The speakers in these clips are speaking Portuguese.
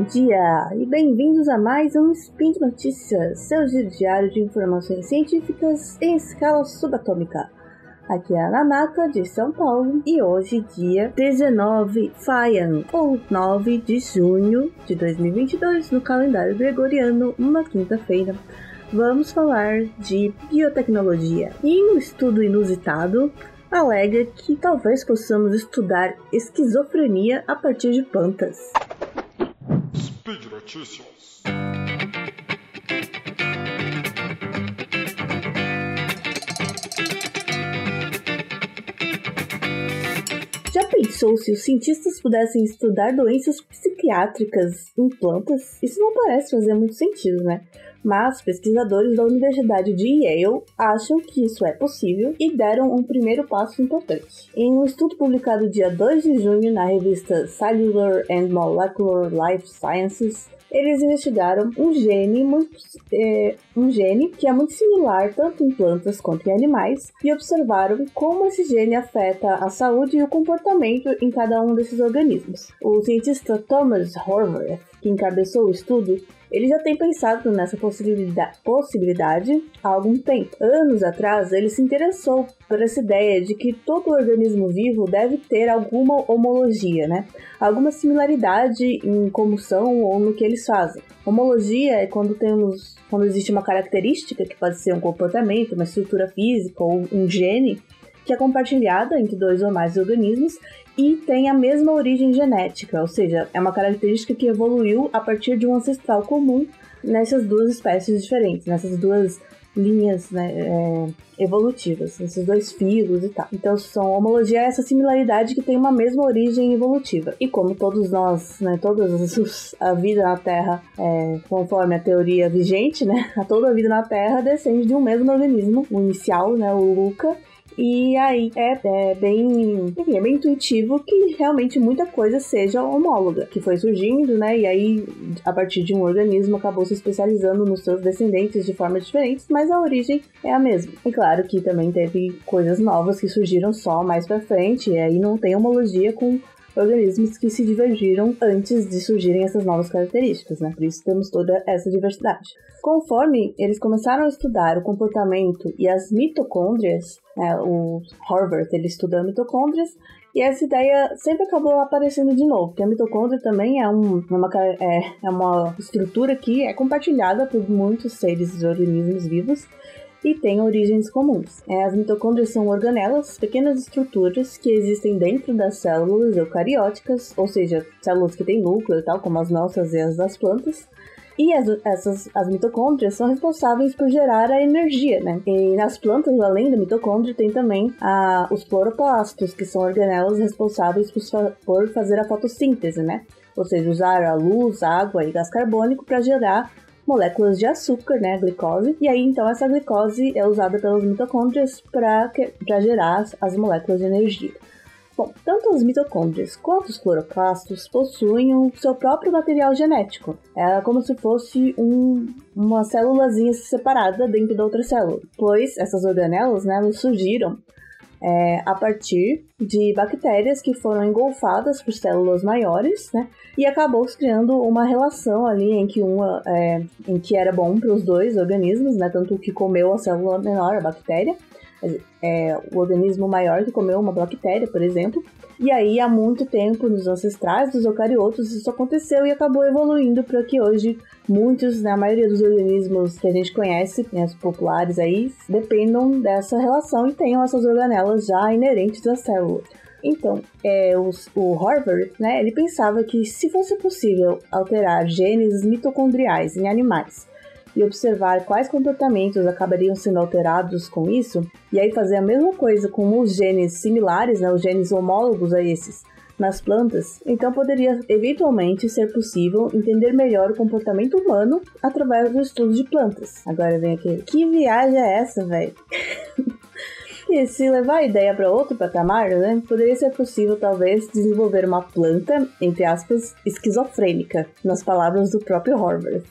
Bom dia e bem-vindos a mais um Spin de Notícias, seu diário de informações científicas em escala subatômica. Aqui é a Nanaka de São Paulo e hoje, dia 19 Faian, ou 9 de junho de 2022, no calendário gregoriano, uma quinta-feira. Vamos falar de biotecnologia. E um estudo inusitado alega que talvez possamos estudar esquizofrenia a partir de plantas. Notícias. Já pensou se os cientistas pudessem estudar doenças psiquiátricas em plantas? Isso não parece fazer muito sentido, né? mas pesquisadores da Universidade de Yale acham que isso é possível e deram um primeiro passo importante. Em um estudo publicado dia 2 de junho na revista Cellular and Molecular Life Sciences, eles investigaram um gene, muito, é, um gene que é muito similar tanto em plantas quanto em animais e observaram como esse gene afeta a saúde e o comportamento em cada um desses organismos. O cientista Thomas Horvath, que encabeçou o estudo, ele já tem pensado nessa possibilidade, há algum tempo. Anos atrás, ele se interessou por essa ideia de que todo organismo vivo deve ter alguma homologia, né? Alguma similaridade em como são ou no que eles fazem. Homologia é quando temos quando existe uma característica que pode ser um comportamento, uma estrutura física ou um gene que é compartilhada entre dois ou mais organismos e tem a mesma origem genética, ou seja, é uma característica que evoluiu a partir de um ancestral comum nessas duas espécies diferentes, nessas duas linhas né, é, evolutivas, nesses dois filos e tal. Então, são homologia é essa similaridade que tem uma mesma origem evolutiva. E como todos nós, né, todas a vida na Terra, é, conforme a teoria vigente, né, toda a vida na Terra descende de um mesmo organismo, o inicial, né, o Luca, e aí é, é, bem, enfim, é bem intuitivo que realmente muita coisa seja homóloga, que foi surgindo, né? E aí, a partir de um organismo, acabou se especializando nos seus descendentes de formas diferentes, mas a origem é a mesma. E claro que também teve coisas novas que surgiram só mais pra frente, e aí não tem homologia com organismos que se divergiram antes de surgirem essas novas características, né? Por isso temos toda essa diversidade. Conforme eles começaram a estudar o comportamento e as mitocôndrias, né, o Harvard ele estuda mitocôndrias, e essa ideia sempre acabou aparecendo de novo, que a mitocôndria também é, um, uma, é, é uma estrutura que é compartilhada por muitos seres e organismos vivos, e têm origens comuns. As mitocôndrias são organelas, pequenas estruturas que existem dentro das células eucarióticas, ou seja, células que têm núcleo tal, como as nossas e as das plantas. E as, essas, as mitocôndrias são responsáveis por gerar a energia, né? E nas plantas, além da mitocôndria, tem também a, os cloroplastos, que são organelas responsáveis por, por fazer a fotossíntese, né? Ou seja, usar a luz, água e gás carbônico para gerar moléculas de açúcar, né, glicose, e aí então essa glicose é usada pelas mitocôndrias para gerar as moléculas de energia. Bom, tanto as mitocôndrias quanto os cloroplastos possuem o seu próprio material genético. É como se fosse um, uma célulazinha separada dentro da outra célula, pois essas organelas né, surgiram é, a partir de bactérias que foram engolfadas por células maiores, né? E acabou se criando uma relação ali em que uma é, em que era bom para os dois organismos, né? Tanto o que comeu a célula menor, a bactéria, é, o organismo maior que comeu uma bactéria, por exemplo. E aí, há muito tempo, nos ancestrais dos eucariotos, isso aconteceu e acabou evoluindo para que hoje muitos, né, a maioria dos organismos que a gente conhece, né, populares aí, dependam dessa relação e tenham essas organelas já inerentes à célula. Então, é, o Harvard, né, ele pensava que se fosse possível alterar genes mitocondriais em animais e observar quais comportamentos acabariam sendo alterados com isso, e aí fazer a mesma coisa com os genes similares, né, os genes homólogos a esses, nas plantas, então poderia eventualmente ser possível entender melhor o comportamento humano através do estudo de plantas. Agora vem aqui, que viagem é essa, velho? E se levar a ideia para outro patamar, né, poderia ser possível talvez desenvolver uma planta, entre aspas, esquizofrênica, nas palavras do próprio Horvath.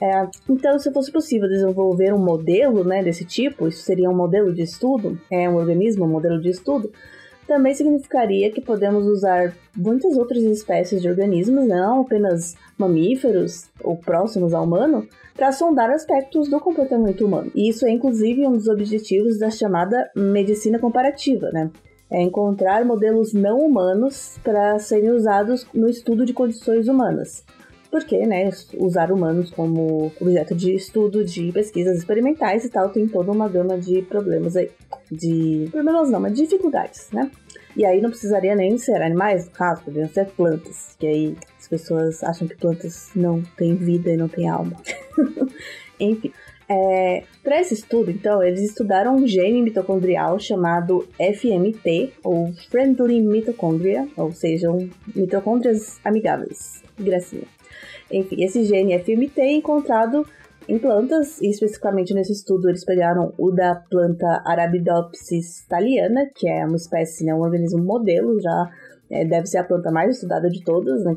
É, então, se fosse possível desenvolver um modelo né, desse tipo, isso seria um modelo de estudo, é um organismo, um modelo de estudo, também significaria que podemos usar muitas outras espécies de organismos, não apenas mamíferos ou próximos ao humano, para sondar aspectos do comportamento humano. E isso é inclusive um dos objetivos da chamada medicina comparativa, né? É encontrar modelos não humanos para serem usados no estudo de condições humanas porque, né, usar humanos como objeto de estudo de pesquisas experimentais e tal tem toda uma gama de problemas aí. De. Problemas não, mas dificuldades, né? E aí não precisaria nem ser animais, no caso, poderiam ser plantas. Que aí as pessoas acham que plantas não têm vida e não têm alma. Enfim. É, para esse estudo, então, eles estudaram um gene mitocondrial chamado FMT, ou Friendly Mitochondria, ou seja, mitocôndrias amigáveis. Gracinha. Enfim, esse gene é encontrado em plantas, e especificamente nesse estudo eles pegaram o da planta Arabidopsis thaliana, que é uma espécie, né, um organismo modelo, já é, deve ser a planta mais estudada de todas, né?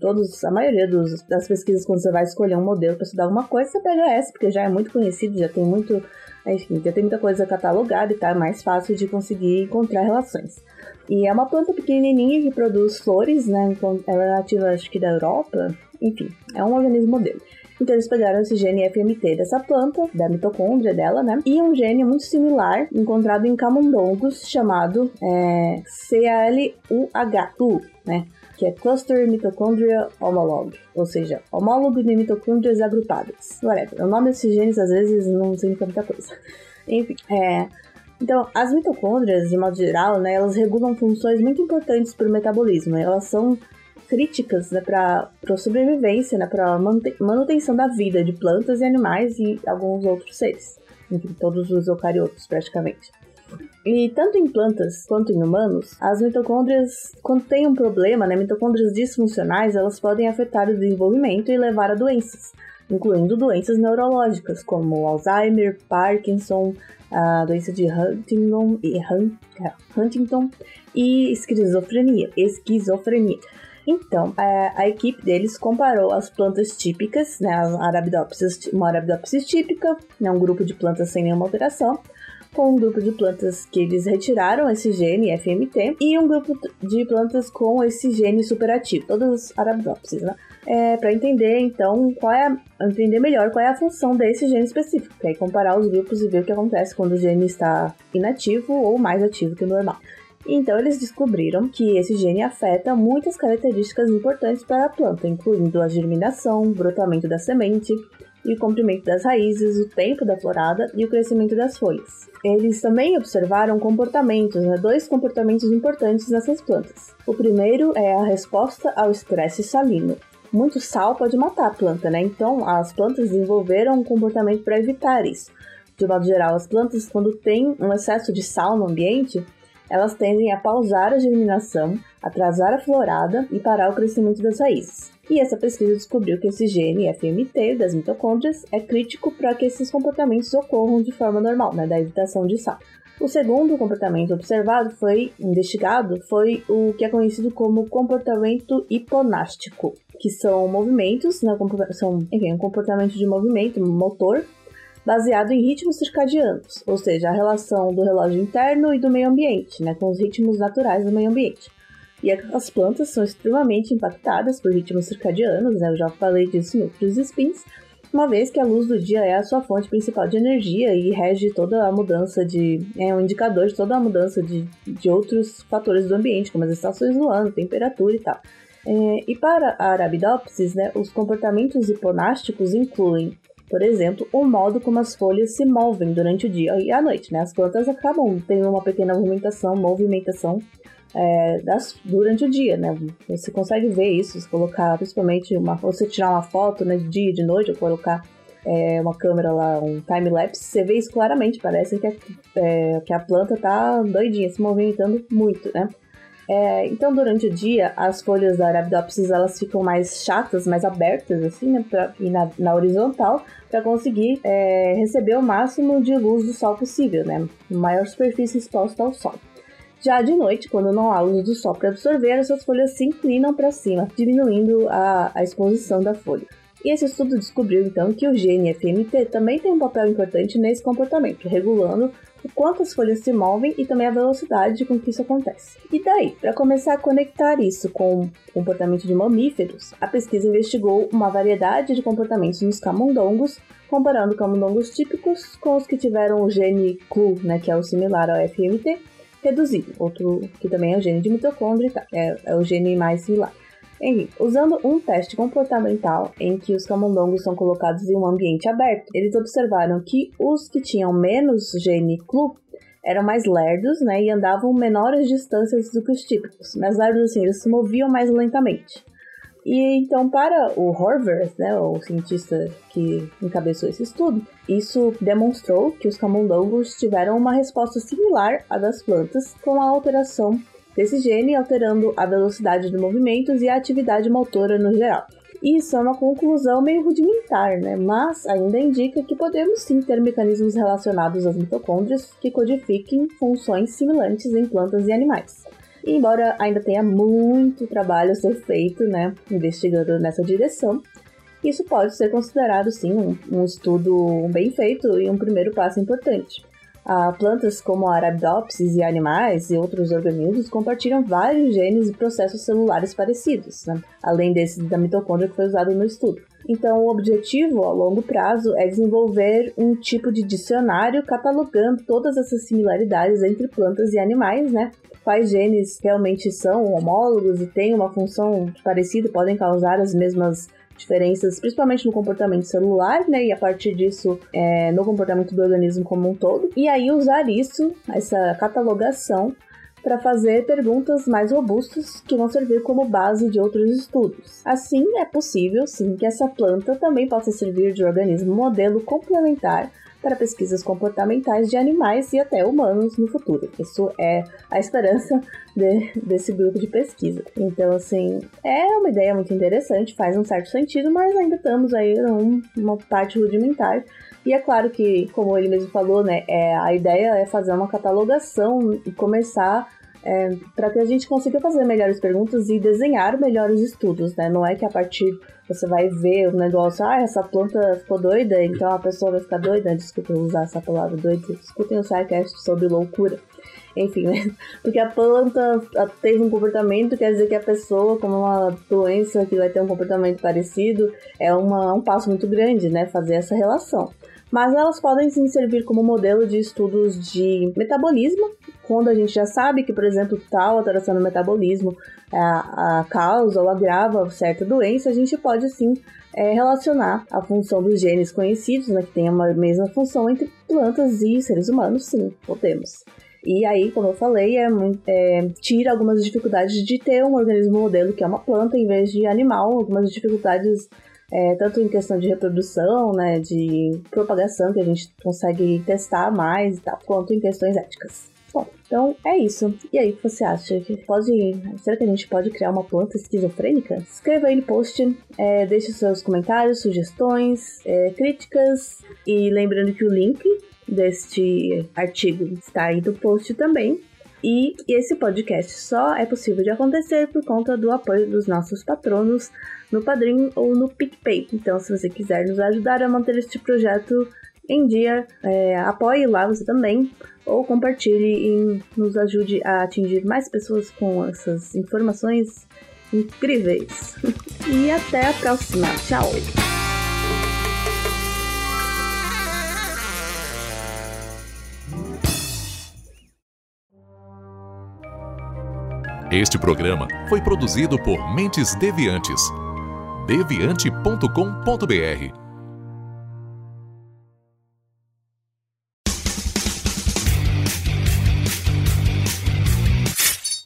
Todos, a maioria dos, das pesquisas, quando você vai escolher um modelo para estudar alguma coisa, você pega essa, porque já é muito conhecido, já tem muito, enfim, já tem muita coisa catalogada e tá é mais fácil de conseguir encontrar relações. E é uma planta pequenininha que produz flores, né? Então, ela é nativa, acho que da Europa, enfim, é um organismo modelo. Então eles pegaram esse gene FMT dessa planta, da mitocôndria dela, né? E um gene muito similar encontrado em camundongos chamado é, CALUH2, né? Que é Cluster Mitochondria Homolog, ou seja, homólogo de mitocôndrias agrupadas. Whatever. O nome desses genes às vezes não significa muita coisa. Enfim, é. Então, as mitocôndrias, de modo geral, né, elas regulam funções muito importantes para o metabolismo. Elas são críticas né, para a sobrevivência, né, para manutenção da vida de plantas e animais e alguns outros seres. Enfim, todos os eucariotos, praticamente. E tanto em plantas quanto em humanos, as mitocôndrias, quando tem um problema, né, mitocôndrias disfuncionais, elas podem afetar o desenvolvimento e levar a doenças, incluindo doenças neurológicas, como Alzheimer, Parkinson, a doença de Huntington e, Huntington e esquizofrenia. esquizofrenia. Então, a, a, equipe deles comparou as plantas típicas, né, Arabidopsis, uma Arabidopsis típica, né, um grupo de plantas sem nenhuma alteração, com um grupo de plantas que eles retiraram esse gene FMT e um grupo de plantas com esse gene superativo, todas as Arabidopsis, né? É, para entender então qual é a, entender melhor qual é a função desse gene específico, que é comparar os grupos e ver o que acontece quando o gene está inativo ou mais ativo que o normal. Então eles descobriram que esse gene afeta muitas características importantes para a planta, incluindo a germinação, o brotamento da semente e o comprimento das raízes, o tempo da florada e o crescimento das folhas. Eles também observaram comportamentos, né, dois comportamentos importantes nessas plantas. O primeiro é a resposta ao estresse salino. Muito sal pode matar a planta, né? Então as plantas desenvolveram um comportamento para evitar isso. De modo geral, as plantas, quando tem um excesso de sal no ambiente, elas tendem a pausar a germinação, atrasar a florada e parar o crescimento das raízes. E essa pesquisa descobriu que esse gene FMT das mitocôndrias é crítico para que esses comportamentos ocorram de forma normal, né, da evitação de sal. O segundo comportamento observado foi investigado foi o que é conhecido como comportamento hiponástico, que são movimentos, né, são enfim, um comportamento de movimento motor baseado em ritmos circadianos, ou seja, a relação do relógio interno e do meio ambiente, né, com os ritmos naturais do meio ambiente. E as plantas são extremamente impactadas por ritmos circadianos, né, eu já falei disso em outros spins, uma vez que a luz do dia é a sua fonte principal de energia e rege toda a mudança de. é um indicador de toda a mudança de, de outros fatores do ambiente, como as estações do ano, temperatura e tal. É, e para a Arabidopsis, né, os comportamentos hiponásticos incluem por exemplo, o modo como as folhas se movem durante o dia e a noite, né? As plantas acabam tendo uma pequena movimentação, movimentação é, das, durante o dia, né? Você consegue ver isso, se colocar principalmente uma, você tirar uma foto né, de dia de noite, ou colocar é, uma câmera lá, um time-lapse, você vê isso claramente, parece que a, é, que a planta tá doidinha, se movimentando muito, né? É, então, durante o dia, as folhas da Arabidopsis elas ficam mais chatas, mais abertas, assim, né, pra, e na, na horizontal, para conseguir é, receber o máximo de luz do sol possível, né? Maior superfície exposta ao sol. Já de noite, quando não há luz do sol para absorver, essas folhas se inclinam para cima, diminuindo a, a exposição da folha. E esse estudo descobriu então que o gene FMT também tem um papel importante nesse comportamento, regulando o quanto as folhas se movem e também a velocidade com que isso acontece. E daí, para começar a conectar isso com o comportamento de mamíferos, a pesquisa investigou uma variedade de comportamentos nos camundongos, comparando camundongos típicos com os que tiveram o gene CLU, né, que é o similar ao FMT, reduzido, outro que também é o gene de mitocôndria, tá, é, é o gene mais similar. Enfim, usando um teste comportamental em que os camundongos são colocados em um ambiente aberto, eles observaram que os que tinham menos gene CLU eram mais lerdos, né, e andavam menores distâncias do que os típicos. Mas lerdos, assim, eles se moviam mais lentamente. E então, para o Horvath, né, o cientista que encabeçou esse estudo, isso demonstrou que os camundongos tiveram uma resposta similar à das plantas, com a alteração desse gene alterando a velocidade de movimentos e a atividade motora no geral. Isso é uma conclusão meio rudimentar, né? mas ainda indica que podemos sim ter mecanismos relacionados às mitocôndrias que codifiquem funções semelhantes em plantas e animais. E embora ainda tenha muito trabalho a ser feito, né, investigando nessa direção, isso pode ser considerado sim um, um estudo bem feito e um primeiro passo importante. Ah, plantas como a Arabidopsis e animais e outros organismos compartilham vários genes e processos celulares parecidos, né? além desse da mitocôndria que foi usado no estudo. Então, o objetivo a longo prazo é desenvolver um tipo de dicionário catalogando todas essas similaridades entre plantas e animais, né? Quais genes realmente são homólogos e têm uma função parecida, podem causar as mesmas diferenças, principalmente no comportamento celular, né? E a partir disso, é, no comportamento do organismo como um todo. E aí usar isso, essa catalogação, para fazer perguntas mais robustas que vão servir como base de outros estudos. Assim, é possível, sim, que essa planta também possa servir de organismo modelo complementar para pesquisas comportamentais de animais e até humanos no futuro. Isso é a esperança de, desse grupo de pesquisa. Então, assim, é uma ideia muito interessante, faz um certo sentido, mas ainda estamos aí numa parte rudimentar. E é claro que, como ele mesmo falou, né, é, a ideia é fazer uma catalogação e começar é, para que a gente consiga fazer melhores perguntas e desenhar melhores estudos, né? Não é que a partir você vai ver o negócio, ah, essa planta ficou doida, então a pessoa vai ficar doida. Desculpa usar essa palavra doida. Escutem o SciCast sobre loucura. Enfim, né? Porque a planta teve um comportamento, quer dizer que a pessoa, com uma doença que vai ter um comportamento parecido, é uma, um passo muito grande, né? Fazer essa relação mas elas podem sim servir como modelo de estudos de metabolismo, quando a gente já sabe que, por exemplo, tal alteração no metabolismo é, a causa ou agrava certa doença, a gente pode sim é, relacionar a função dos genes conhecidos, né, que tem a mesma função entre plantas e seres humanos, sim, podemos. E aí, como eu falei, é, é, tira algumas dificuldades de ter um organismo modelo que é uma planta em vez de animal, algumas dificuldades é, tanto em questão de reprodução, né, de propagação, que a gente consegue testar mais e tal, quanto em questões éticas. Bom, então é isso. E aí, o que você acha? Que pode, será que a gente pode criar uma planta esquizofrênica? Escreva aí no post, é, deixe seus comentários, sugestões, é, críticas e lembrando que o link deste artigo está aí no post também. E esse podcast só é possível de acontecer por conta do apoio dos nossos patronos no Padrim ou no PicPay. Então, se você quiser nos ajudar a manter este projeto em dia, é, apoie lá você também, ou compartilhe e nos ajude a atingir mais pessoas com essas informações incríveis. e até a próxima. Tchau! Este programa foi produzido por Mentes Deviantes. deviante.com.br.